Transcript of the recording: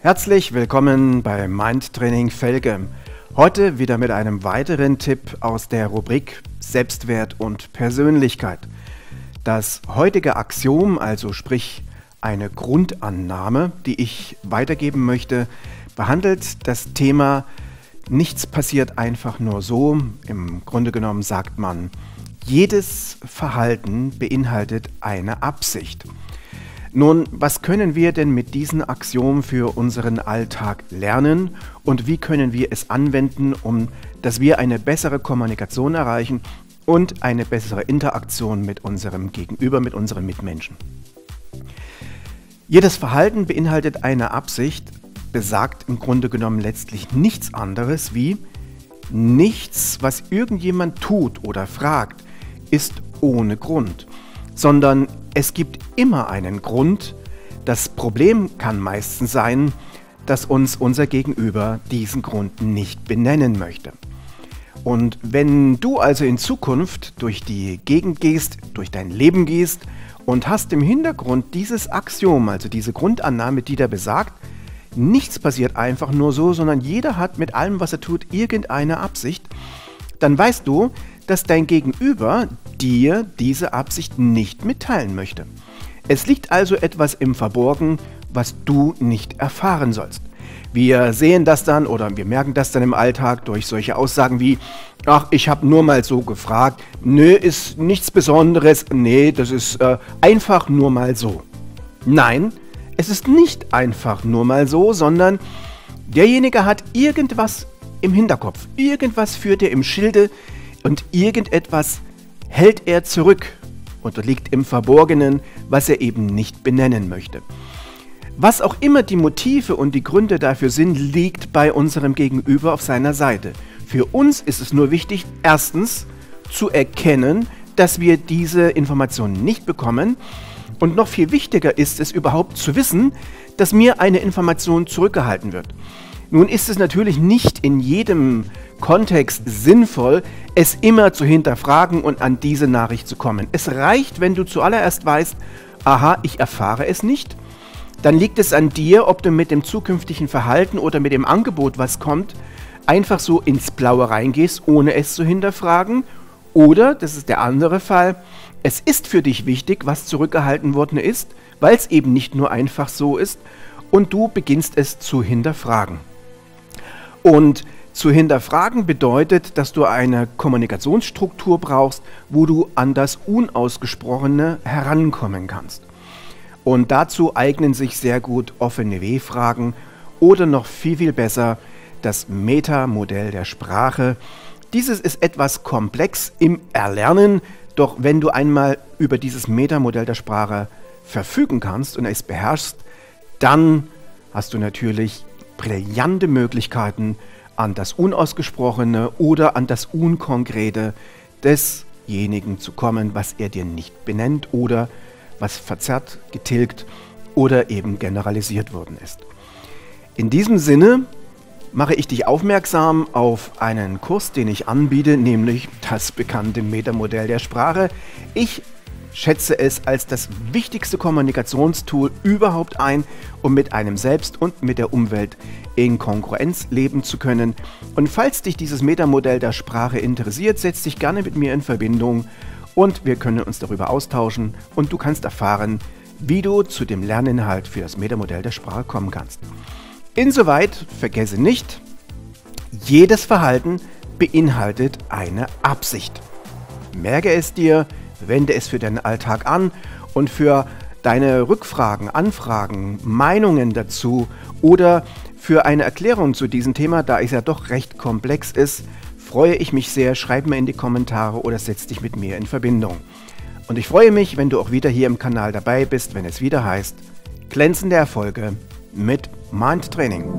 Herzlich willkommen bei Mindtraining Felge. Heute wieder mit einem weiteren Tipp aus der Rubrik Selbstwert und Persönlichkeit. Das heutige Axiom, also sprich eine Grundannahme, die ich weitergeben möchte, behandelt das Thema Nichts passiert einfach nur so. Im Grunde genommen sagt man, jedes Verhalten beinhaltet eine Absicht. Nun, was können wir denn mit diesem Axiom für unseren Alltag lernen und wie können wir es anwenden, um dass wir eine bessere Kommunikation erreichen und eine bessere Interaktion mit unserem Gegenüber, mit unseren Mitmenschen? Jedes Verhalten beinhaltet eine Absicht, besagt im Grunde genommen letztlich nichts anderes wie nichts, was irgendjemand tut oder fragt, ist ohne Grund, sondern es gibt immer einen Grund. Das Problem kann meistens sein, dass uns unser Gegenüber diesen Grund nicht benennen möchte. Und wenn du also in Zukunft durch die Gegend gehst, durch dein Leben gehst und hast im Hintergrund dieses Axiom, also diese Grundannahme, die da besagt, nichts passiert einfach nur so, sondern jeder hat mit allem, was er tut, irgendeine Absicht, dann weißt du, dass dein Gegenüber dir diese Absicht nicht mitteilen möchte. Es liegt also etwas im Verborgen, was du nicht erfahren sollst. Wir sehen das dann oder wir merken das dann im Alltag durch solche Aussagen wie, ach, ich habe nur mal so gefragt, nö, ist nichts Besonderes, nee, das ist äh, einfach nur mal so. Nein, es ist nicht einfach nur mal so, sondern derjenige hat irgendwas im Hinterkopf, irgendwas führt er im Schilde und irgendetwas hält er zurück, unterliegt im Verborgenen, was er eben nicht benennen möchte. Was auch immer die Motive und die Gründe dafür sind, liegt bei unserem Gegenüber auf seiner Seite. Für uns ist es nur wichtig, erstens zu erkennen, dass wir diese Informationen nicht bekommen. Und noch viel wichtiger ist es überhaupt zu wissen, dass mir eine Information zurückgehalten wird. Nun ist es natürlich nicht in jedem Kontext sinnvoll, es immer zu hinterfragen und an diese Nachricht zu kommen. Es reicht, wenn du zuallererst weißt, aha, ich erfahre es nicht. Dann liegt es an dir, ob du mit dem zukünftigen Verhalten oder mit dem Angebot, was kommt, einfach so ins Blaue reingehst, ohne es zu hinterfragen. Oder, das ist der andere Fall, es ist für dich wichtig, was zurückgehalten worden ist, weil es eben nicht nur einfach so ist, und du beginnst es zu hinterfragen. Und zu hinterfragen bedeutet, dass du eine Kommunikationsstruktur brauchst, wo du an das Unausgesprochene herankommen kannst. Und dazu eignen sich sehr gut offene W-Fragen oder noch viel, viel besser das Metamodell der Sprache. Dieses ist etwas komplex im Erlernen, doch wenn du einmal über dieses Metamodell der Sprache verfügen kannst und es beherrschst, dann hast du natürlich brillante Möglichkeiten, an das Unausgesprochene oder an das Unkonkrete desjenigen zu kommen, was er dir nicht benennt oder was verzerrt, getilgt oder eben generalisiert worden ist. In diesem Sinne mache ich dich aufmerksam auf einen Kurs, den ich anbiete, nämlich das bekannte Metamodell der Sprache. Ich schätze es als das wichtigste Kommunikationstool überhaupt ein, um mit einem selbst und mit der Umwelt in Konkurrenz leben zu können. Und falls dich dieses Metamodell der Sprache interessiert, setz dich gerne mit mir in Verbindung und wir können uns darüber austauschen und du kannst erfahren, wie du zu dem Lerninhalt für das Metamodell der Sprache kommen kannst. Insoweit vergesse nicht, jedes Verhalten beinhaltet eine Absicht. Merke es dir, Wende es für deinen Alltag an und für deine Rückfragen, Anfragen, Meinungen dazu oder für eine Erklärung zu diesem Thema, da es ja doch recht komplex ist, freue ich mich sehr. Schreib mir in die Kommentare oder setz dich mit mir in Verbindung. Und ich freue mich, wenn du auch wieder hier im Kanal dabei bist, wenn es wieder heißt, glänzende Erfolge mit Mind Training.